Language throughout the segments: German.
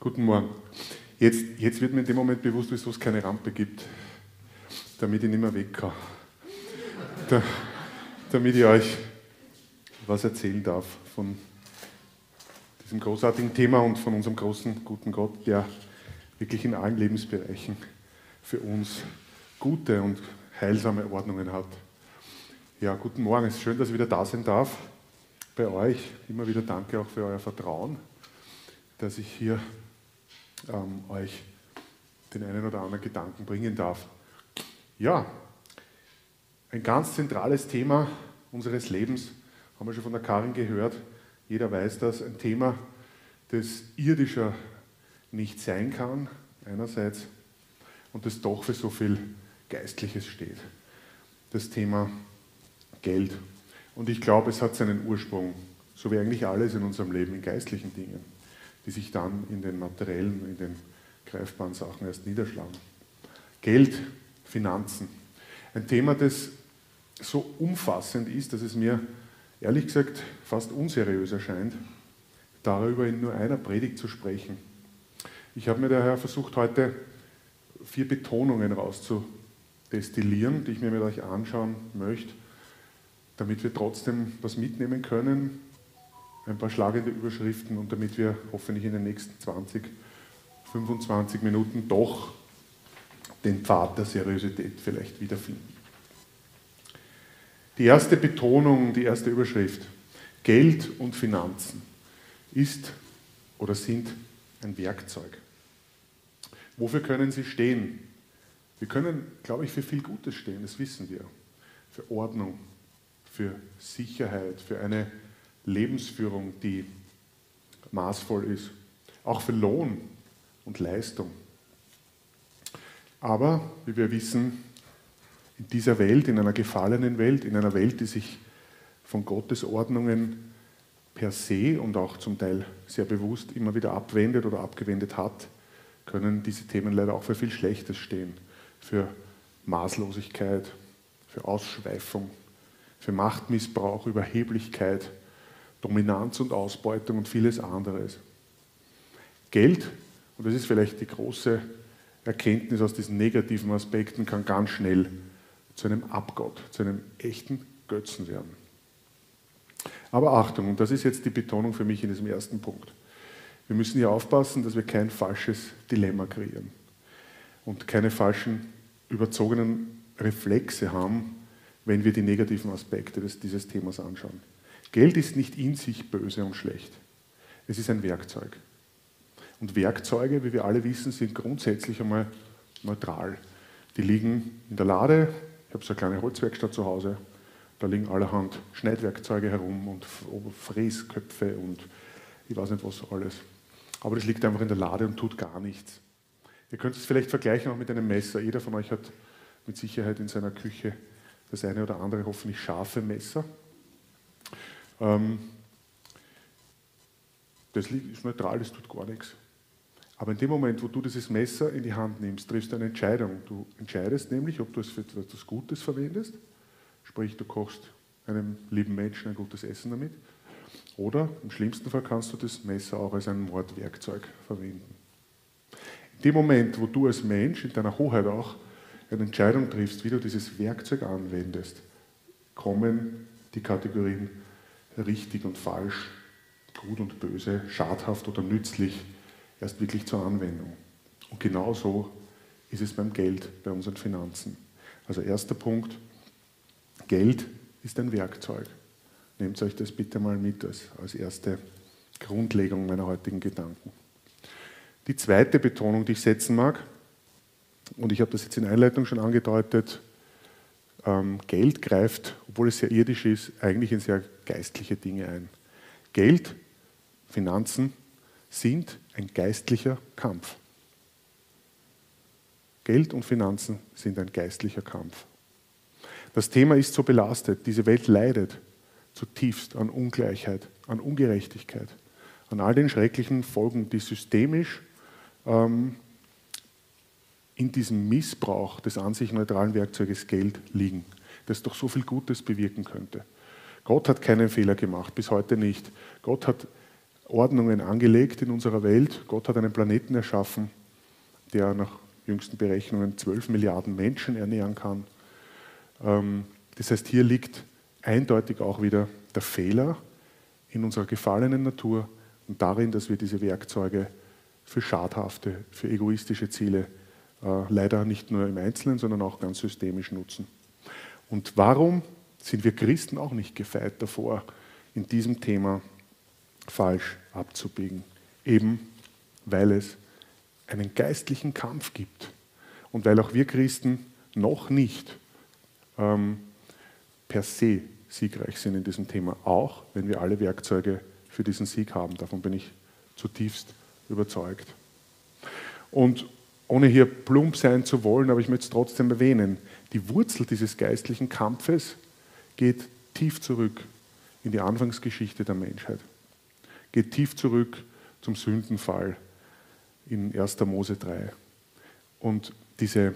Guten Morgen. Jetzt, jetzt wird mir in dem Moment bewusst, wieso es keine Rampe gibt, damit ich nicht mehr weg kann. Da, damit ich euch was erzählen darf von diesem großartigen Thema und von unserem großen, guten Gott, der wirklich in allen Lebensbereichen für uns gute und heilsame Ordnungen hat. Ja, guten Morgen. Es ist schön, dass ich wieder da sein darf bei euch. Immer wieder danke auch für euer Vertrauen, dass ich hier ähm, euch den einen oder anderen Gedanken bringen darf. Ja, ein ganz zentrales Thema unseres Lebens, haben wir schon von der Karin gehört. Jeder weiß das, ein Thema, das irdischer nicht sein kann, einerseits, und das doch für so viel Geistliches steht. Das Thema Geld. Und ich glaube, es hat seinen Ursprung, so wie eigentlich alles in unserem Leben, in geistlichen Dingen, die sich dann in den materiellen, in den greifbaren Sachen erst niederschlagen. Geld, Finanzen. Ein Thema, das so umfassend ist, dass es mir ehrlich gesagt fast unseriös erscheint, darüber in nur einer Predigt zu sprechen. Ich habe mir daher versucht, heute vier Betonungen rauszudestillieren, die ich mir mit euch anschauen möchte damit wir trotzdem was mitnehmen können, ein paar schlagende Überschriften und damit wir hoffentlich in den nächsten 20, 25 Minuten doch den Pfad der Seriosität vielleicht wiederfinden. Die erste Betonung, die erste Überschrift, Geld und Finanzen ist oder sind ein Werkzeug. Wofür können sie stehen? Wir können, glaube ich, für viel Gutes stehen, das wissen wir. Für Ordnung, für Sicherheit, für eine Lebensführung, die maßvoll ist, auch für Lohn und Leistung. Aber, wie wir wissen, in dieser Welt, in einer gefallenen Welt, in einer Welt, die sich von Gottes Ordnungen per se und auch zum Teil sehr bewusst immer wieder abwendet oder abgewendet hat, können diese Themen leider auch für viel Schlechtes stehen. Für Maßlosigkeit, für Ausschweifung, für Machtmissbrauch, Überheblichkeit, Dominanz und Ausbeutung und vieles anderes. Geld, und das ist vielleicht die große Erkenntnis aus diesen negativen Aspekten, kann ganz schnell zu einem Abgott, zu einem echten Götzen werden. Aber Achtung, und das ist jetzt die Betonung für mich in diesem ersten Punkt. Wir müssen hier aufpassen, dass wir kein falsches Dilemma kreieren und keine falschen, überzogenen Reflexe haben, wenn wir die negativen Aspekte dieses Themas anschauen. Geld ist nicht in sich böse und schlecht. Es ist ein Werkzeug. Und Werkzeuge, wie wir alle wissen, sind grundsätzlich einmal neutral. Die liegen in der Lade. Ich habe so eine kleine Holzwerkstatt zu Hause. Da liegen allerhand Schneidwerkzeuge herum und Fräsköpfe und ich weiß nicht was alles. Aber das liegt einfach in der Lade und tut gar nichts. Ihr könnt es vielleicht vergleichen auch mit einem Messer. Jeder von euch hat mit Sicherheit in seiner Küche das eine oder andere hoffentlich scharfe Messer. Ähm, das ist neutral, das tut gar nichts. Aber in dem Moment, wo du dieses Messer in die Hand nimmst, triffst du eine Entscheidung. Du entscheidest nämlich, ob du es für etwas Gutes verwendest, sprich du kochst einem lieben Menschen ein gutes Essen damit, oder im schlimmsten Fall kannst du das Messer auch als ein Mordwerkzeug verwenden. In dem Moment, wo du als Mensch in deiner Hoheit auch eine Entscheidung triffst, wie du dieses Werkzeug anwendest, kommen die Kategorien richtig und falsch, gut und böse, schadhaft oder nützlich erst wirklich zur Anwendung. Und genauso ist es beim Geld, bei unseren Finanzen. Also erster Punkt, Geld ist ein Werkzeug. Nehmt euch das bitte mal mit als, als erste Grundlegung meiner heutigen Gedanken. Die zweite Betonung, die ich setzen mag, und ich habe das jetzt in Einleitung schon angedeutet, ähm, Geld greift, obwohl es sehr irdisch ist, eigentlich in sehr geistliche Dinge ein. Geld, Finanzen sind ein geistlicher Kampf. Geld und Finanzen sind ein geistlicher Kampf. Das Thema ist so belastet, diese Welt leidet zutiefst an Ungleichheit, an Ungerechtigkeit, an all den schrecklichen Folgen, die systemisch ähm, in diesem Missbrauch des an sich neutralen Werkzeuges Geld liegen, das doch so viel Gutes bewirken könnte. Gott hat keinen Fehler gemacht, bis heute nicht. Gott hat Ordnungen angelegt in unserer Welt. Gott hat einen Planeten erschaffen, der nach jüngsten Berechnungen 12 Milliarden Menschen ernähren kann. Ähm, das heißt, hier liegt eindeutig auch wieder der Fehler in unserer gefallenen Natur und darin, dass wir diese Werkzeuge für schadhafte, für egoistische Ziele äh, leider nicht nur im Einzelnen, sondern auch ganz systemisch nutzen. Und warum sind wir Christen auch nicht gefeit davor, in diesem Thema falsch abzubiegen? Eben weil es einen geistlichen Kampf gibt und weil auch wir Christen noch nicht ähm, per se siegreich sind in diesem Thema, auch wenn wir alle Werkzeuge für diesen Sieg haben. Davon bin ich zutiefst überzeugt. Und ohne hier plump sein zu wollen, aber ich möchte es trotzdem erwähnen, die Wurzel dieses geistlichen Kampfes geht tief zurück in die Anfangsgeschichte der Menschheit, geht tief zurück zum Sündenfall in 1. Mose 3. Und diese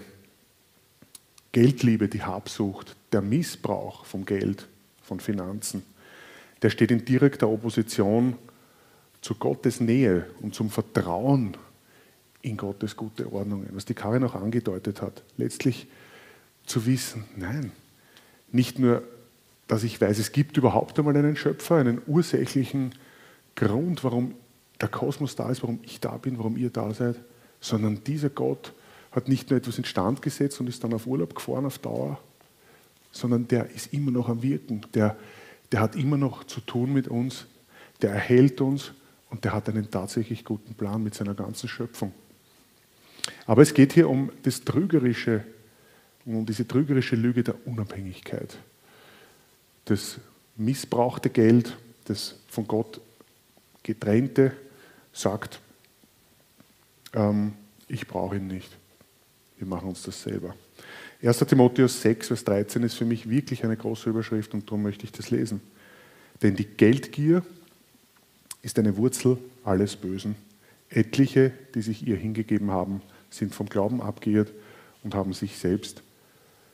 Geldliebe, die Habsucht, der Missbrauch vom Geld, von Finanzen, der steht in direkter Opposition zu Gottes Nähe und zum Vertrauen in Gottes gute Ordnungen. Was die Karin auch angedeutet hat, letztlich zu wissen, nein, nicht nur, dass ich weiß, es gibt überhaupt einmal einen Schöpfer, einen ursächlichen Grund, warum der Kosmos da ist, warum ich da bin, warum ihr da seid, sondern dieser Gott hat nicht nur etwas instand gesetzt und ist dann auf Urlaub gefahren auf Dauer, sondern der ist immer noch am Wirken, der, der hat immer noch zu tun mit uns, der erhält uns und der hat einen tatsächlich guten Plan mit seiner ganzen Schöpfung. Aber es geht hier um das trügerische, um diese trügerische Lüge der Unabhängigkeit. Das missbrauchte Geld, das von Gott getrennte, sagt, ähm, ich brauche ihn nicht. Wir machen uns das selber. 1. Timotheus 6, Vers 13 ist für mich wirklich eine große Überschrift und darum möchte ich das lesen. Denn die Geldgier ist eine Wurzel alles Bösen. Etliche, die sich ihr hingegeben haben, sind vom Glauben abgeirrt und haben sich selbst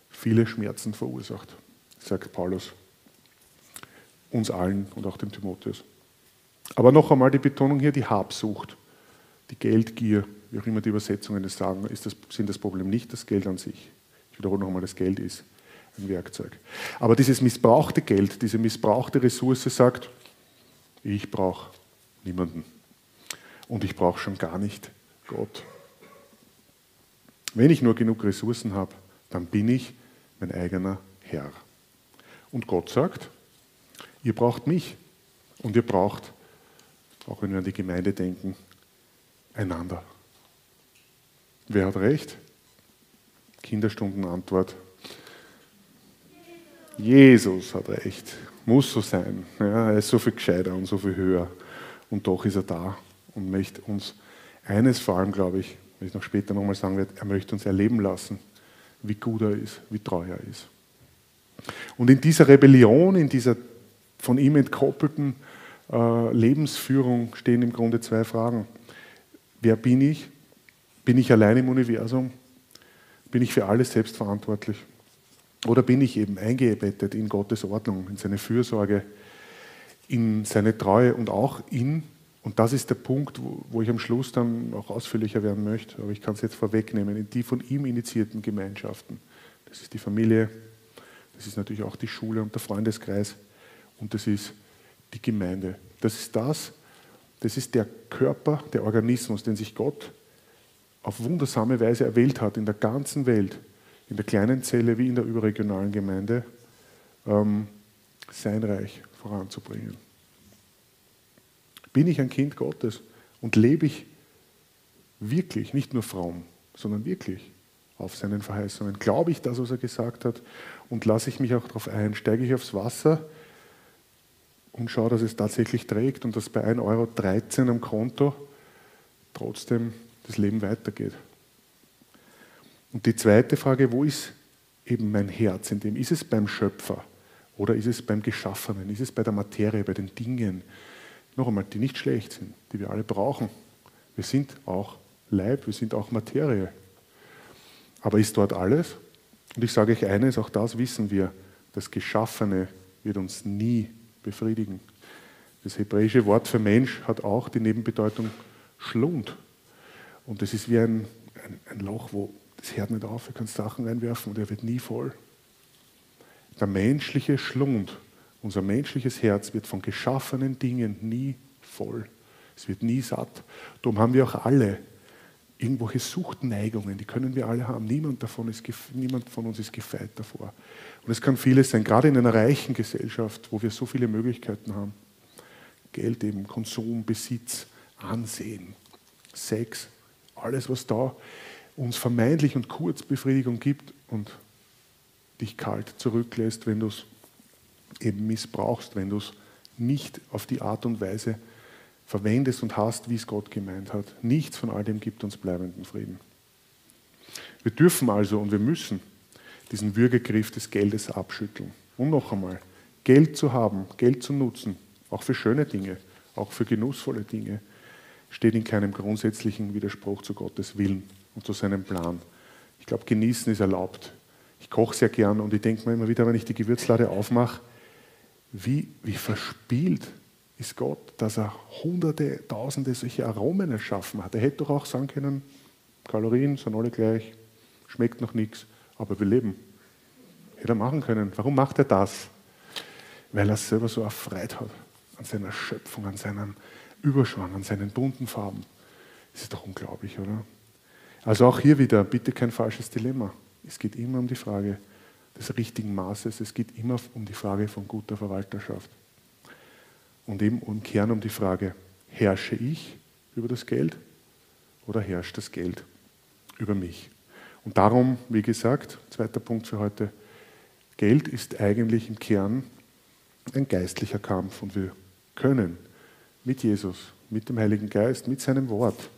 viele Schmerzen verursacht, sagt Paulus uns allen und auch dem Timotheus. Aber noch einmal die Betonung hier, die Habsucht, die Geldgier, wie auch immer die Übersetzungen das sagen, das, sind das Problem nicht das Geld an sich. Ich wiederhole noch einmal, das Geld ist ein Werkzeug. Aber dieses missbrauchte Geld, diese missbrauchte Ressource sagt, ich brauche niemanden. Und ich brauche schon gar nicht Gott. Wenn ich nur genug Ressourcen habe, dann bin ich mein eigener Herr. Und Gott sagt, ihr braucht mich und ihr braucht, auch wenn wir an die Gemeinde denken, einander. Wer hat recht? Kinderstundenantwort. Jesus hat recht. Muss so sein. Ja, er ist so viel gescheiter und so viel höher. Und doch ist er da und möchte uns eines vor allem, glaube ich, wenn ich noch später nochmal sagen werde, er möchte uns erleben lassen, wie gut er ist, wie treu er ist. Und in dieser Rebellion, in dieser von ihm entkoppelten äh, Lebensführung stehen im Grunde zwei Fragen. Wer bin ich? Bin ich allein im Universum? Bin ich für alles selbst verantwortlich? Oder bin ich eben eingebettet in Gottes Ordnung, in seine Fürsorge, in seine Treue und auch in und das ist der Punkt, wo, wo ich am Schluss dann auch ausführlicher werden möchte, aber ich kann es jetzt vorwegnehmen, in die von ihm initiierten Gemeinschaften. Das ist die Familie, das ist natürlich auch die Schule und der Freundeskreis und das ist die Gemeinde. Das ist das, das ist der Körper, der Organismus, den sich Gott auf wundersame Weise erwählt hat in der ganzen Welt, in der kleinen Zelle wie in der überregionalen Gemeinde, ähm, sein Reich voranzubringen. Bin ich ein Kind Gottes und lebe ich wirklich, nicht nur fromm, sondern wirklich auf seinen Verheißungen? Glaube ich das, was er gesagt hat und lasse ich mich auch darauf ein? Steige ich aufs Wasser und schaue, dass es tatsächlich trägt und dass bei 1,13 Euro am Konto trotzdem das Leben weitergeht? Und die zweite Frage, wo ist eben mein Herz in dem? Ist es beim Schöpfer oder ist es beim Geschaffenen? Ist es bei der Materie, bei den Dingen? noch einmal, die nicht schlecht sind, die wir alle brauchen. Wir sind auch Leib, wir sind auch Materie. Aber ist dort alles? Und ich sage euch eines, auch das wissen wir, das Geschaffene wird uns nie befriedigen. Das hebräische Wort für Mensch hat auch die Nebenbedeutung Schlund. Und das ist wie ein, ein, ein Loch, wo das hört nicht auf, du kannst Sachen reinwerfen und er wird nie voll. Der menschliche Schlund, unser menschliches Herz wird von geschaffenen Dingen nie voll. Es wird nie satt. Darum haben wir auch alle irgendwelche Suchtneigungen, die können wir alle haben. Niemand, davon ist, niemand von uns ist gefeit davor. Und es kann vieles sein, gerade in einer reichen Gesellschaft, wo wir so viele Möglichkeiten haben. Geld eben, Konsum, Besitz, Ansehen, Sex, alles, was da uns vermeintlich und kurz Befriedigung gibt und dich kalt zurücklässt, wenn du es eben missbrauchst, wenn du es nicht auf die Art und Weise verwendest und hast, wie es Gott gemeint hat. Nichts von all dem gibt uns bleibenden Frieden. Wir dürfen also und wir müssen diesen Würgegriff des Geldes abschütteln. Und noch einmal, Geld zu haben, Geld zu nutzen, auch für schöne Dinge, auch für genussvolle Dinge, steht in keinem grundsätzlichen Widerspruch zu Gottes Willen und zu seinem Plan. Ich glaube, genießen ist erlaubt. Ich koche sehr gern und ich denke mir immer wieder, wenn ich die Gewürzlade aufmache, wie, wie verspielt ist Gott, dass er hunderte, tausende solche Aromen erschaffen hat. Er hätte doch auch sagen können, Kalorien sind alle gleich, schmeckt noch nichts, aber wir leben. Hätte er machen können. Warum macht er das? Weil er selber so erfreut hat an seiner Schöpfung, an seinem Überschwang, an seinen bunten Farben. Das ist doch unglaublich, oder? Also auch hier wieder, bitte kein falsches Dilemma. Es geht immer um die Frage des richtigen Maßes. Es geht immer um die Frage von guter Verwalterschaft. Und eben im Kern um die Frage, herrsche ich über das Geld oder herrscht das Geld über mich? Und darum, wie gesagt, zweiter Punkt für heute, Geld ist eigentlich im Kern ein geistlicher Kampf und wir können mit Jesus, mit dem Heiligen Geist, mit seinem Wort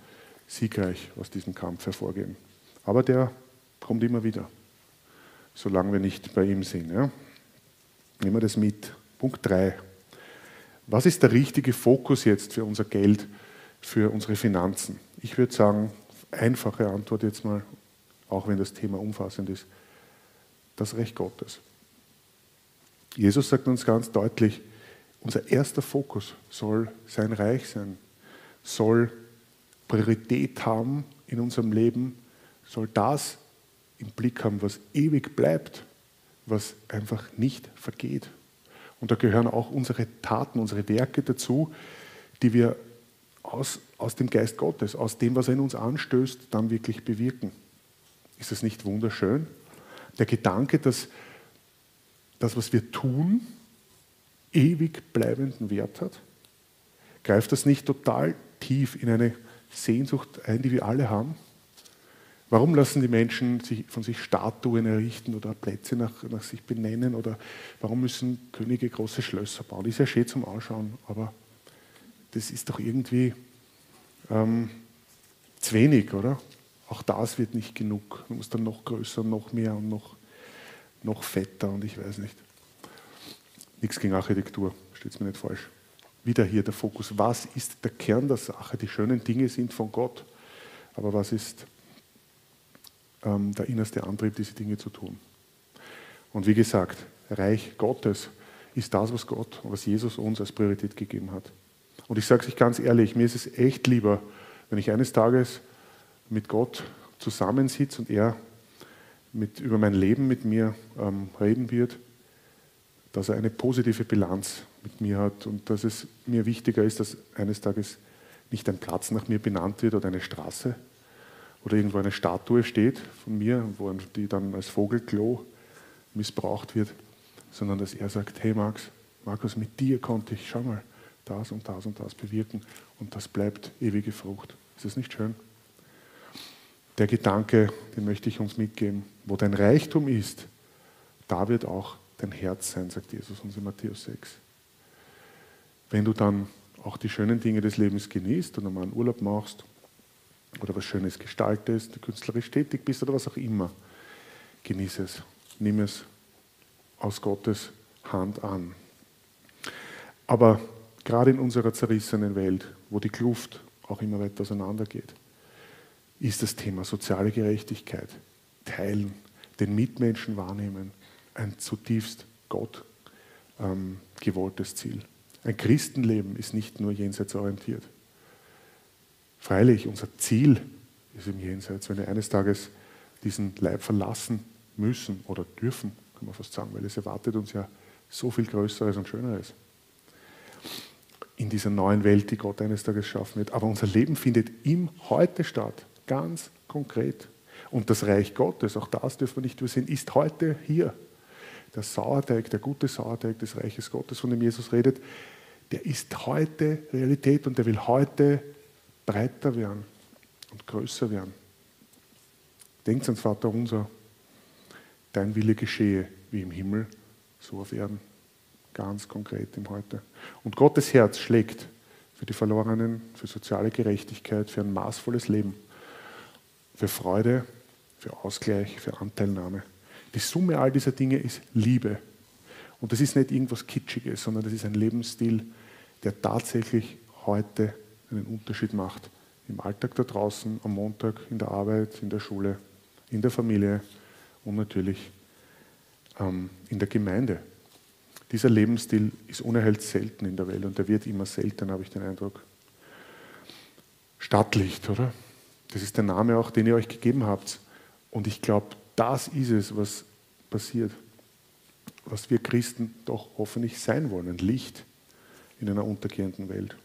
siegreich aus diesem Kampf hervorgehen. Aber der kommt immer wieder, solange wir nicht bei ihm sind. Ja? Nehmen wir das mit. Punkt 3. Was ist der richtige Fokus jetzt für unser Geld, für unsere Finanzen? Ich würde sagen, einfache Antwort jetzt mal, auch wenn das Thema umfassend ist, das Recht Gottes. Jesus sagt uns ganz deutlich, unser erster Fokus soll sein Reich sein, soll Priorität haben in unserem Leben, soll das im Blick haben, was ewig bleibt, was einfach nicht vergeht. Und da gehören auch unsere Taten, unsere Werke dazu, die wir aus, aus dem Geist Gottes, aus dem, was er in uns anstößt, dann wirklich bewirken. Ist das nicht wunderschön? Der Gedanke, dass das, was wir tun, ewig bleibenden Wert hat? Greift das nicht total tief in eine Sehnsucht ein, die wir alle haben? Warum lassen die Menschen sich, von sich Statuen errichten oder Plätze nach, nach sich benennen? Oder warum müssen Könige große Schlösser bauen? Ist ja schön zum Ausschauen, aber das ist doch irgendwie ähm, zu wenig, oder? Auch das wird nicht genug. Man muss dann noch größer, noch mehr und noch, noch fetter und ich weiß nicht. Nichts gegen Architektur, steht es mir nicht falsch. Wieder hier der Fokus. Was ist der Kern der Sache? Die schönen Dinge sind von Gott. Aber was ist ähm, der innerste Antrieb, diese Dinge zu tun? Und wie gesagt, Reich Gottes ist das, was Gott, was Jesus uns als Priorität gegeben hat. Und ich sage es euch ganz ehrlich, mir ist es echt lieber, wenn ich eines Tages mit Gott zusammensitze und er mit, über mein Leben mit mir ähm, reden wird, dass er eine positive Bilanz mit mir hat und dass es mir wichtiger ist, dass eines Tages nicht ein Platz nach mir benannt wird oder eine Straße oder irgendwo eine Statue steht von mir, wo die dann als Vogelklo missbraucht wird, sondern dass er sagt, hey Max, Markus, mit dir konnte ich, schau mal, das und das und das bewirken und das bleibt ewige Frucht. Ist das nicht schön? Der Gedanke, den möchte ich uns mitgeben, wo dein Reichtum ist, da wird auch dein Herz sein, sagt Jesus uns in Matthäus 6. Wenn du dann auch die schönen Dinge des Lebens genießt und einmal einen Urlaub machst oder was Schönes gestaltest, künstlerisch tätig bist oder was auch immer, genieße es. Nimm es aus Gottes Hand an. Aber gerade in unserer zerrissenen Welt, wo die Kluft auch immer weiter auseinandergeht, ist das Thema soziale Gerechtigkeit, Teilen, den Mitmenschen wahrnehmen, ein zutiefst Gott ähm, gewolltes Ziel. Ein Christenleben ist nicht nur jenseitsorientiert. Freilich, unser Ziel ist im Jenseits, wenn wir eines Tages diesen Leib verlassen müssen oder dürfen, kann man fast sagen, weil es erwartet uns ja so viel Größeres und Schöneres in dieser neuen Welt, die Gott eines Tages schaffen wird. Aber unser Leben findet im Heute statt, ganz konkret. Und das Reich Gottes, auch das dürfen wir nicht übersehen, ist heute hier. Der Sauerteig, der gute Sauerteig des Reiches Gottes, von dem Jesus redet, der ist heute Realität und der will heute breiter werden und größer werden. Denkt ans Vater unser, dein Wille geschehe wie im Himmel, so auf Erden. Ganz konkret im Heute. Und Gottes Herz schlägt für die Verlorenen, für soziale Gerechtigkeit, für ein maßvolles Leben, für Freude, für Ausgleich, für Anteilnahme. Die Summe all dieser Dinge ist Liebe. Und das ist nicht irgendwas Kitschiges, sondern das ist ein Lebensstil, der tatsächlich heute einen Unterschied macht. Im Alltag da draußen, am Montag, in der Arbeit, in der Schule, in der Familie und natürlich ähm, in der Gemeinde. Dieser Lebensstil ist unerhört selten in der Welt und der wird immer seltener, habe ich den Eindruck. Stadtlicht, oder? Das ist der Name auch, den ihr euch gegeben habt. Und ich glaube, das ist es, was passiert. Was wir Christen doch hoffentlich sein wollen. Licht in einer untergehenden Welt.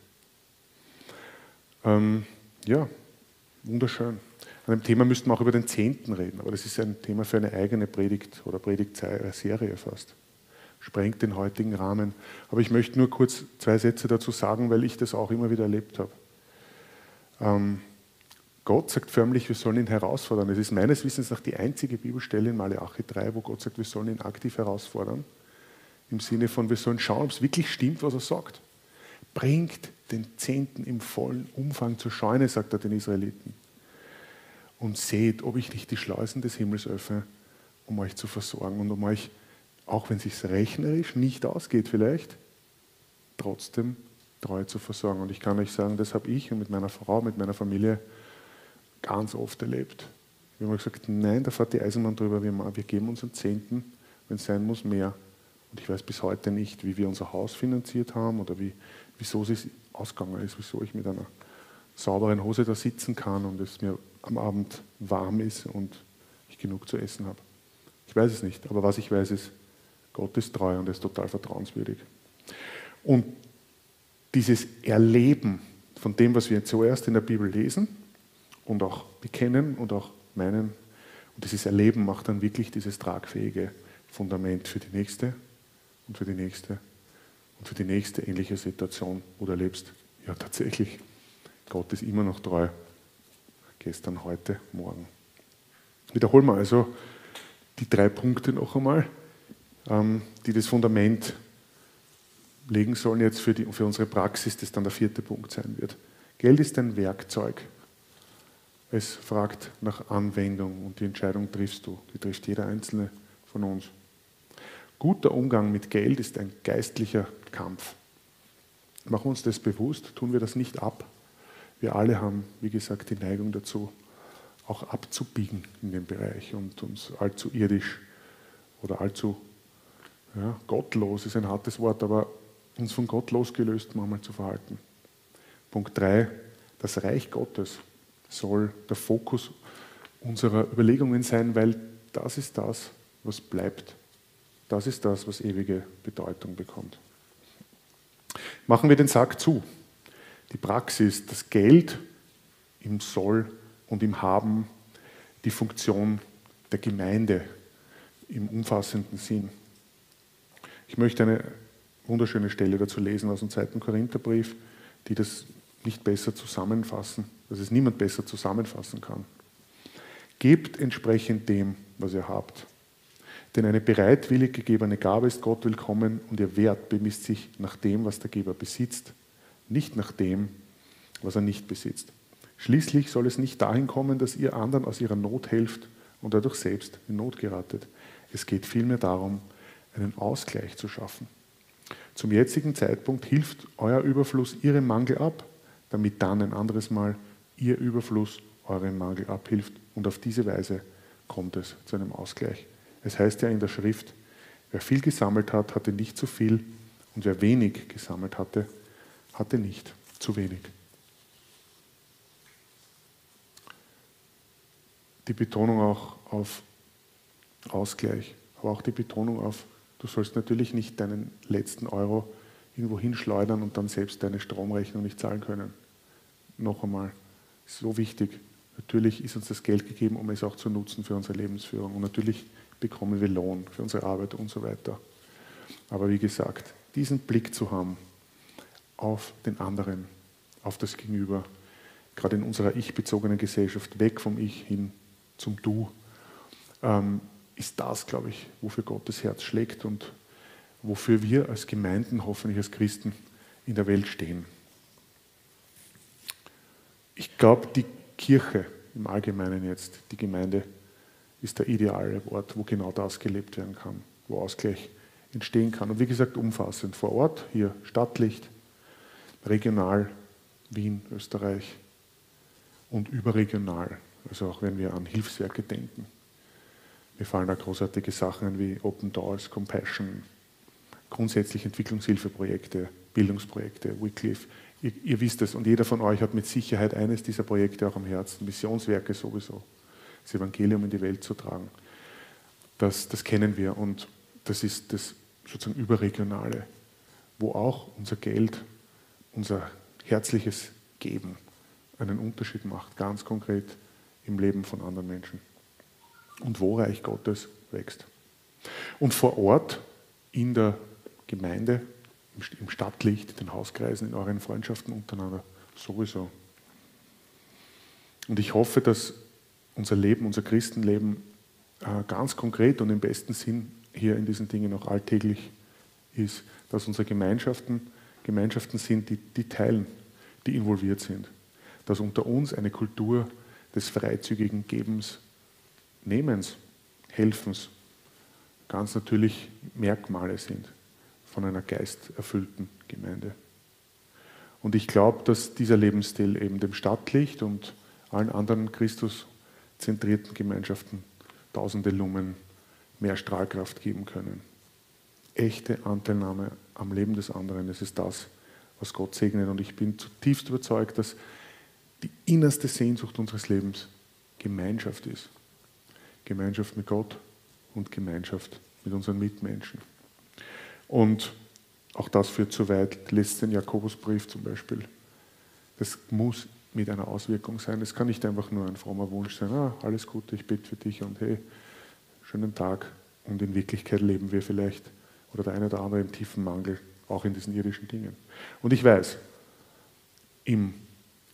Ähm, ja, wunderschön. An dem Thema müssten wir auch über den Zehnten reden, aber das ist ein Thema für eine eigene Predigt oder Predigtserie fast. Sprengt den heutigen Rahmen. Aber ich möchte nur kurz zwei Sätze dazu sagen, weil ich das auch immer wieder erlebt habe. Ähm, Gott sagt förmlich, wir sollen ihn herausfordern. Es ist meines Wissens nach die einzige Bibelstelle in Malachi 3, wo Gott sagt, wir sollen ihn aktiv herausfordern. Im Sinne von, wir sollen schauen, ob es wirklich stimmt, was er sagt. Bringt den Zehnten im vollen Umfang zur Scheune, sagt er den Israeliten. Und seht, ob ich nicht die Schleusen des Himmels öffne, um euch zu versorgen und um euch, auch wenn es sich rechnerisch nicht ausgeht vielleicht, trotzdem treu zu versorgen. Und ich kann euch sagen, das habe ich und mit meiner Frau, mit meiner Familie ganz oft erlebt. Wir haben gesagt, nein, da fährt die Eisenbahn drüber, wir, wir geben unseren Zehnten, wenn es sein muss, mehr. Und ich weiß bis heute nicht, wie wir unser Haus finanziert haben oder wie, wieso es ausgegangen ist, wieso ich mit einer sauberen Hose da sitzen kann und es mir am Abend warm ist und ich genug zu essen habe. Ich weiß es nicht, aber was ich weiß ist, Gott ist treu und ist total vertrauenswürdig. Und dieses Erleben von dem, was wir zuerst in der Bibel lesen, und auch bekennen und auch meinen. Und dieses Erleben macht dann wirklich dieses tragfähige Fundament für die nächste und für die nächste und für die nächste ähnliche Situation, wo du erlebst, ja tatsächlich, Gott ist immer noch treu. Gestern, heute, morgen. Wiederholen wir also die drei Punkte noch einmal, ähm, die das Fundament legen sollen jetzt für, die, für unsere Praxis, das dann der vierte Punkt sein wird. Geld ist ein Werkzeug. Es fragt nach Anwendung und die Entscheidung triffst du. Die trifft jeder Einzelne von uns. Guter Umgang mit Geld ist ein geistlicher Kampf. Machen wir uns das bewusst, tun wir das nicht ab. Wir alle haben, wie gesagt, die Neigung dazu, auch abzubiegen in dem Bereich und uns allzu irdisch oder allzu ja, gottlos ist ein hartes Wort, aber uns von Gott losgelöst manchmal zu verhalten. Punkt 3, das Reich Gottes soll der Fokus unserer Überlegungen sein, weil das ist das, was bleibt. Das ist das, was ewige Bedeutung bekommt. Machen wir den Sack zu. Die Praxis, das Geld im Soll und im Haben, die Funktion der Gemeinde im umfassenden Sinn. Ich möchte eine wunderschöne Stelle dazu lesen aus dem zweiten Korintherbrief, die das nicht besser zusammenfassen dass es niemand besser zusammenfassen kann. Gebt entsprechend dem, was ihr habt. Denn eine bereitwillig gegebene Gabe ist Gott willkommen und ihr Wert bemisst sich nach dem, was der Geber besitzt, nicht nach dem, was er nicht besitzt. Schließlich soll es nicht dahin kommen, dass ihr anderen aus ihrer Not helft und dadurch selbst in Not geratet. Es geht vielmehr darum, einen Ausgleich zu schaffen. Zum jetzigen Zeitpunkt hilft euer Überfluss ihrem Mangel ab, damit dann ein anderes Mal ihr Überfluss euren Mangel abhilft und auf diese Weise kommt es zu einem Ausgleich. Es heißt ja in der Schrift, wer viel gesammelt hat, hatte nicht zu viel Und wer wenig gesammelt hatte, hatte nicht, zu wenig. Die Betonung auch auf Ausgleich, aber auch die Betonung auf, du sollst natürlich nicht deinen letzten Euro irgendwo hinschleudern und dann selbst deine Stromrechnung nicht zahlen können. Noch einmal, so wichtig. Natürlich ist uns das Geld gegeben, um es auch zu nutzen für unsere Lebensführung. Und natürlich bekommen wir Lohn für unsere Arbeit und so weiter. Aber wie gesagt, diesen Blick zu haben auf den anderen, auf das Gegenüber, gerade in unserer ich-bezogenen Gesellschaft, weg vom Ich hin zum Du, ähm, ist das, glaube ich, wofür Gottes Herz schlägt und wofür wir als Gemeinden, hoffentlich als Christen, in der Welt stehen. Ich glaube, die Kirche im Allgemeinen jetzt, die Gemeinde, ist der ideale Ort, wo genau das gelebt werden kann, wo Ausgleich entstehen kann. Und wie gesagt, umfassend vor Ort, hier Stadtlicht, regional, Wien, Österreich und überregional, also auch wenn wir an Hilfswerke denken. Mir fallen da großartige Sachen wie Open Doors, Compassion, grundsätzlich Entwicklungshilfeprojekte, Bildungsprojekte, Wycliffe. Ihr, ihr, wisst es und jeder von euch hat mit Sicherheit eines dieser Projekte auch am Herzen, Missionswerke sowieso, das Evangelium in die Welt zu tragen. Das, das kennen wir und das ist das sozusagen überregionale, wo auch unser Geld, unser herzliches Geben einen Unterschied macht, ganz konkret im Leben von anderen Menschen und wo Reich Gottes wächst. Und vor Ort in der Gemeinde, im Stadtlicht, in den Hauskreisen, in euren Freundschaften untereinander sowieso. Und ich hoffe, dass unser Leben, unser Christenleben äh, ganz konkret und im besten Sinn hier in diesen Dingen auch alltäglich ist, dass unsere Gemeinschaften Gemeinschaften sind, die, die teilen, die involviert sind. Dass unter uns eine Kultur des freizügigen Gebens, Nehmens, Helfens ganz natürlich Merkmale sind von einer geisterfüllten Gemeinde. Und ich glaube, dass dieser Lebensstil eben dem Stadtlicht und allen anderen Christus-zentrierten Gemeinschaften tausende Lumen mehr Strahlkraft geben können. Echte Anteilnahme am Leben des anderen, das ist das, was Gott segnet. Und ich bin zutiefst überzeugt, dass die innerste Sehnsucht unseres Lebens Gemeinschaft ist. Gemeinschaft mit Gott und Gemeinschaft mit unseren Mitmenschen. Und auch das führt zu weit, lässt den Jakobusbrief zum Beispiel. Das muss mit einer Auswirkung sein. Es kann nicht einfach nur ein frommer Wunsch sein, ah, alles Gute, ich bete für dich und hey, schönen Tag. Und in Wirklichkeit leben wir vielleicht oder der eine oder andere im tiefen Mangel, auch in diesen irdischen Dingen. Und ich weiß, im,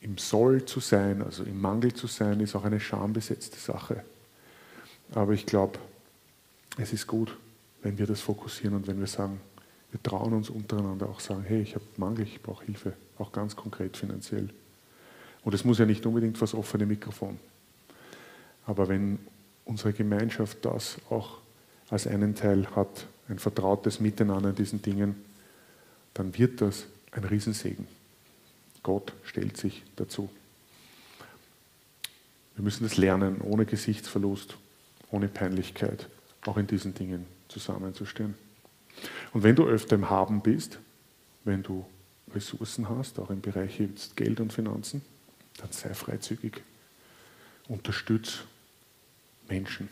im Soll zu sein, also im Mangel zu sein, ist auch eine schambesetzte Sache. Aber ich glaube, es ist gut, wenn wir das fokussieren und wenn wir sagen, wir trauen uns untereinander auch sagen, hey, ich habe Mangel, ich brauche Hilfe, auch ganz konkret finanziell. Und es muss ja nicht unbedingt das offene Mikrofon. Aber wenn unsere Gemeinschaft das auch als einen Teil hat, ein vertrautes Miteinander in diesen Dingen, dann wird das ein Riesensegen. Gott stellt sich dazu. Wir müssen das lernen, ohne Gesichtsverlust, ohne Peinlichkeit, auch in diesen Dingen zusammenzustehen. Und wenn du öfter im Haben bist, wenn du Ressourcen hast, auch im Bereich jetzt Geld und Finanzen, dann sei freizügig. Unterstütz Menschen,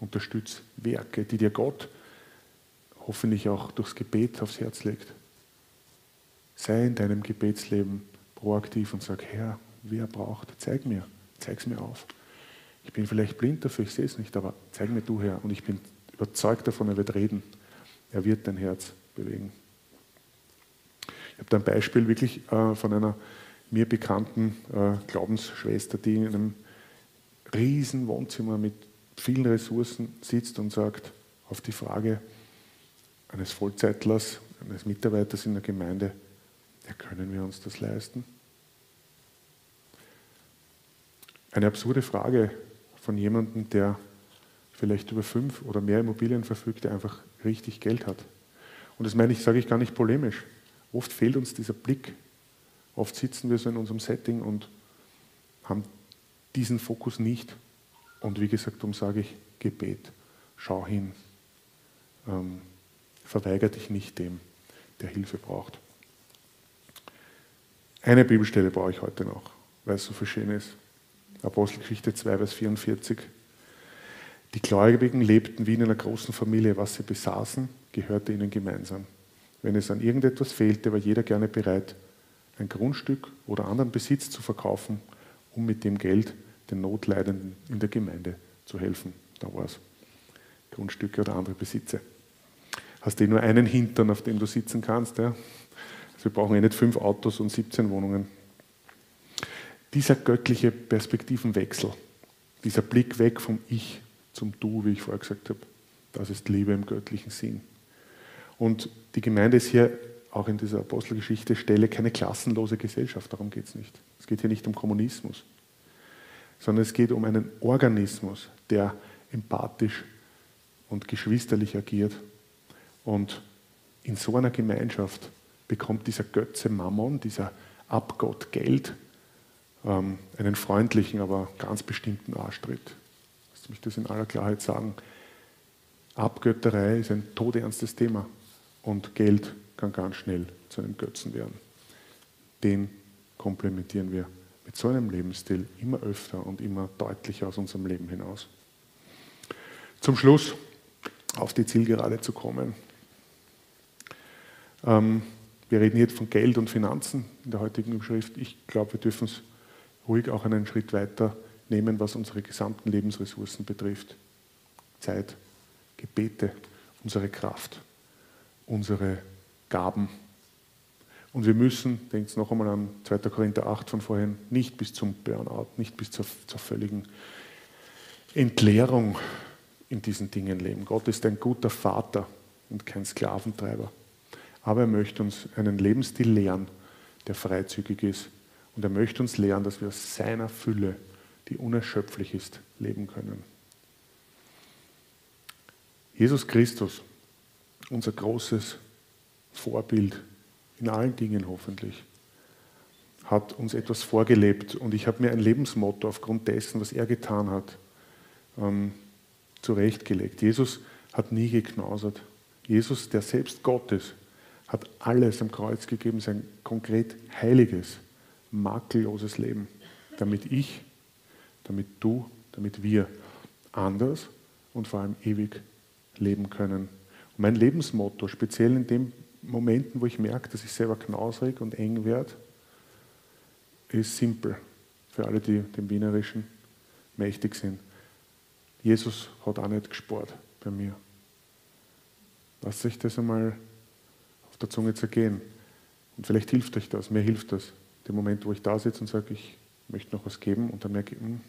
unterstütz Werke, die dir Gott hoffentlich auch durchs Gebet aufs Herz legt. Sei in deinem Gebetsleben proaktiv und sag, Herr, wer braucht, zeig mir, zeig es mir auf. Ich bin vielleicht blind dafür, ich sehe es nicht, aber zeig mir du Herr. Und ich bin überzeugt davon, er wird reden. Er wird dein Herz bewegen. Ich habe da ein Beispiel wirklich äh, von einer mir bekannten äh, Glaubensschwester, die in einem riesen Wohnzimmer mit vielen Ressourcen sitzt und sagt auf die Frage eines Vollzeitlers, eines Mitarbeiters in der Gemeinde, ja, können wir uns das leisten? Eine absurde Frage von jemandem, der vielleicht über fünf oder mehr Immobilien verfügt, der einfach richtig Geld hat. Und das meine ich, sage ich gar nicht polemisch. Oft fehlt uns dieser Blick. Oft sitzen wir so in unserem Setting und haben diesen Fokus nicht. Und wie gesagt, darum sage ich Gebet. Schau hin. Ähm, verweigere dich nicht dem, der Hilfe braucht. Eine Bibelstelle brauche ich heute noch, weil es so verschieden ist. Apostelgeschichte 2, Vers 44. Die Gläubigen lebten wie in einer großen Familie. Was sie besaßen, gehörte ihnen gemeinsam. Wenn es an irgendetwas fehlte, war jeder gerne bereit, ein Grundstück oder anderen Besitz zu verkaufen, um mit dem Geld den Notleidenden in der Gemeinde zu helfen. Da war es. Grundstücke oder andere Besitze. Hast du eh nur einen Hintern, auf dem du sitzen kannst. Ja? Also wir brauchen eh nicht fünf Autos und 17 Wohnungen. Dieser göttliche Perspektivenwechsel, dieser Blick weg vom Ich zum Du, wie ich vorher gesagt habe, das ist Liebe im göttlichen Sinn. Und die Gemeinde ist hier auch in dieser Apostelgeschichte Stelle keine klassenlose Gesellschaft, darum geht es nicht. Es geht hier nicht um Kommunismus, sondern es geht um einen Organismus, der empathisch und geschwisterlich agiert. Und in so einer Gemeinschaft bekommt dieser Götze Mammon, dieser Abgott Geld, ähm, einen freundlichen, aber ganz bestimmten Arschtritt. Lass mich das in aller Klarheit sagen. Abgötterei ist ein todernstes Thema und Geld kann ganz schnell zu einem Götzen werden. Den komplementieren wir mit so einem Lebensstil immer öfter und immer deutlicher aus unserem Leben hinaus. Zum Schluss auf die Zielgerade zu kommen. Ähm, wir reden jetzt von Geld und Finanzen in der heutigen Schrift. Ich glaube, wir dürfen es ruhig auch einen Schritt weiter nehmen, was unsere gesamten Lebensressourcen betrifft. Zeit, Gebete, unsere Kraft, unsere Gaben. Und wir müssen, denkt noch einmal an 2. Korinther 8 von vorhin, nicht bis zum Burnout, nicht bis zur, zur völligen Entleerung in diesen Dingen leben. Gott ist ein guter Vater und kein Sklaventreiber. Aber er möchte uns einen Lebensstil lehren, der freizügig ist. Und er möchte uns lehren, dass wir aus seiner Fülle, die unerschöpflich ist, leben können. Jesus Christus, unser großes Vorbild in allen Dingen hoffentlich, hat uns etwas vorgelebt. Und ich habe mir ein Lebensmotto aufgrund dessen, was er getan hat, ähm, zurechtgelegt. Jesus hat nie geknausert. Jesus, der selbst Gott ist, hat alles am Kreuz gegeben, sein konkret heiliges, makelloses Leben, damit ich, damit du, damit wir anders und vor allem ewig leben können. Und mein Lebensmotto, speziell in den Momenten, wo ich merke, dass ich selber knausrig und eng werde, ist simpel für alle, die dem Wienerischen mächtig sind. Jesus hat auch nicht gespart bei mir. Lasst sich das einmal auf der Zunge zergehen. Und vielleicht hilft euch das, mir hilft das. Der Moment, wo ich da sitze und sage, ich möchte noch was geben und dann merke ich, hm,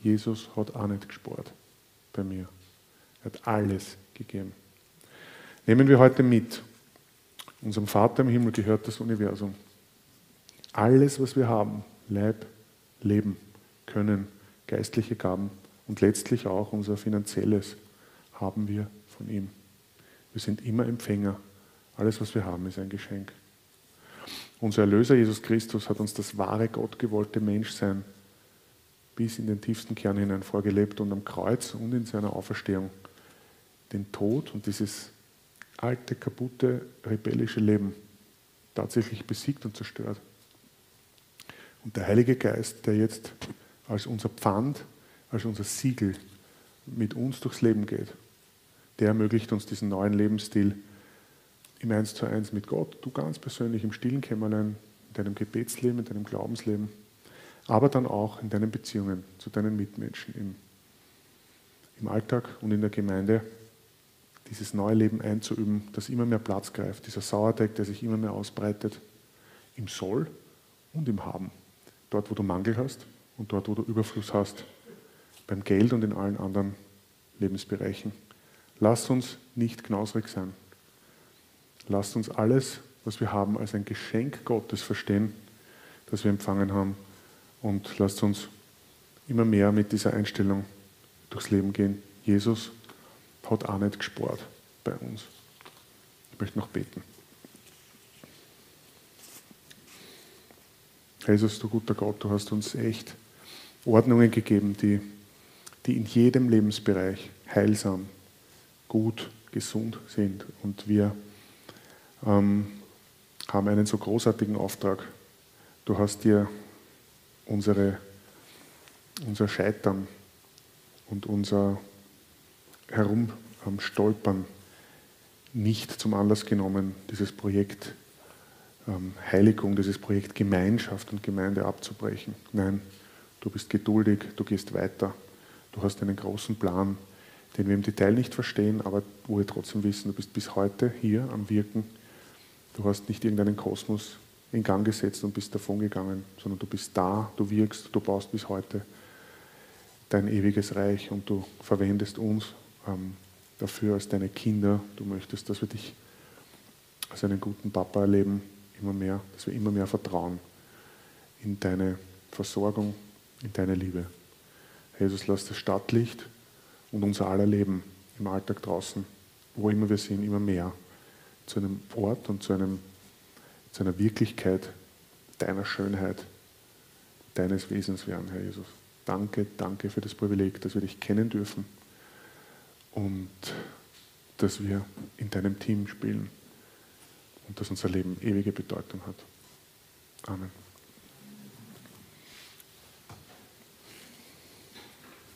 Jesus hat auch nicht gespart bei mir. Er hat alles gegeben. Nehmen wir heute mit. Unserem Vater im Himmel gehört das Universum. Alles, was wir haben, Leib, Leben, Können, geistliche Gaben, und letztlich auch unser finanzielles haben wir von ihm. Wir sind immer Empfänger. Alles, was wir haben, ist ein Geschenk. Unser Erlöser Jesus Christus hat uns das wahre gottgewollte Menschsein bis in den tiefsten Kern hinein vorgelebt und am Kreuz und in seiner Auferstehung den Tod und dieses alte, kaputte, rebellische Leben tatsächlich besiegt und zerstört. Und der Heilige Geist, der jetzt als unser Pfand als unser Siegel mit uns durchs Leben geht, der ermöglicht uns diesen neuen Lebensstil im Eins zu eins mit Gott, du ganz persönlich im stillen Kämmerlein, in deinem Gebetsleben, in deinem Glaubensleben, aber dann auch in deinen Beziehungen zu deinen Mitmenschen im, im Alltag und in der Gemeinde, dieses neue Leben einzuüben, das immer mehr Platz greift, dieser Sauerteig, der sich immer mehr ausbreitet, im Soll und im Haben. Dort, wo du Mangel hast und dort, wo du Überfluss hast, beim Geld und in allen anderen Lebensbereichen. Lasst uns nicht knausrig sein. Lasst uns alles, was wir haben, als ein Geschenk Gottes verstehen, das wir empfangen haben. Und lasst uns immer mehr mit dieser Einstellung durchs Leben gehen. Jesus hat auch nicht gespart bei uns. Ich möchte noch beten. Jesus, du guter Gott, du hast uns echt Ordnungen gegeben, die die in jedem Lebensbereich heilsam, gut, gesund sind und wir ähm, haben einen so großartigen Auftrag. Du hast dir unsere, unser Scheitern und unser Herumstolpern nicht zum Anlass genommen, dieses Projekt ähm, Heiligung, dieses Projekt Gemeinschaft und Gemeinde abzubrechen. Nein, du bist geduldig, du gehst weiter, du hast einen großen Plan, den wir im Detail nicht verstehen, aber wo wir trotzdem wissen, du bist bis heute hier am Wirken. Du hast nicht irgendeinen Kosmos in Gang gesetzt und bist davongegangen, sondern du bist da, du wirkst, du baust bis heute dein ewiges Reich und du verwendest uns ähm, dafür als deine Kinder. Du möchtest, dass wir dich als einen guten Papa erleben, immer mehr, dass wir immer mehr vertrauen in deine Versorgung, in deine Liebe. Jesus, lass das Stadtlicht und unser aller Leben im Alltag draußen, wo immer wir sind, immer mehr zu einem Ort und zu, einem, zu einer Wirklichkeit deiner Schönheit, deines Wesens werden, Herr Jesus. Danke, danke für das Privileg, dass wir dich kennen dürfen und dass wir in deinem Team spielen und dass unser Leben ewige Bedeutung hat. Amen.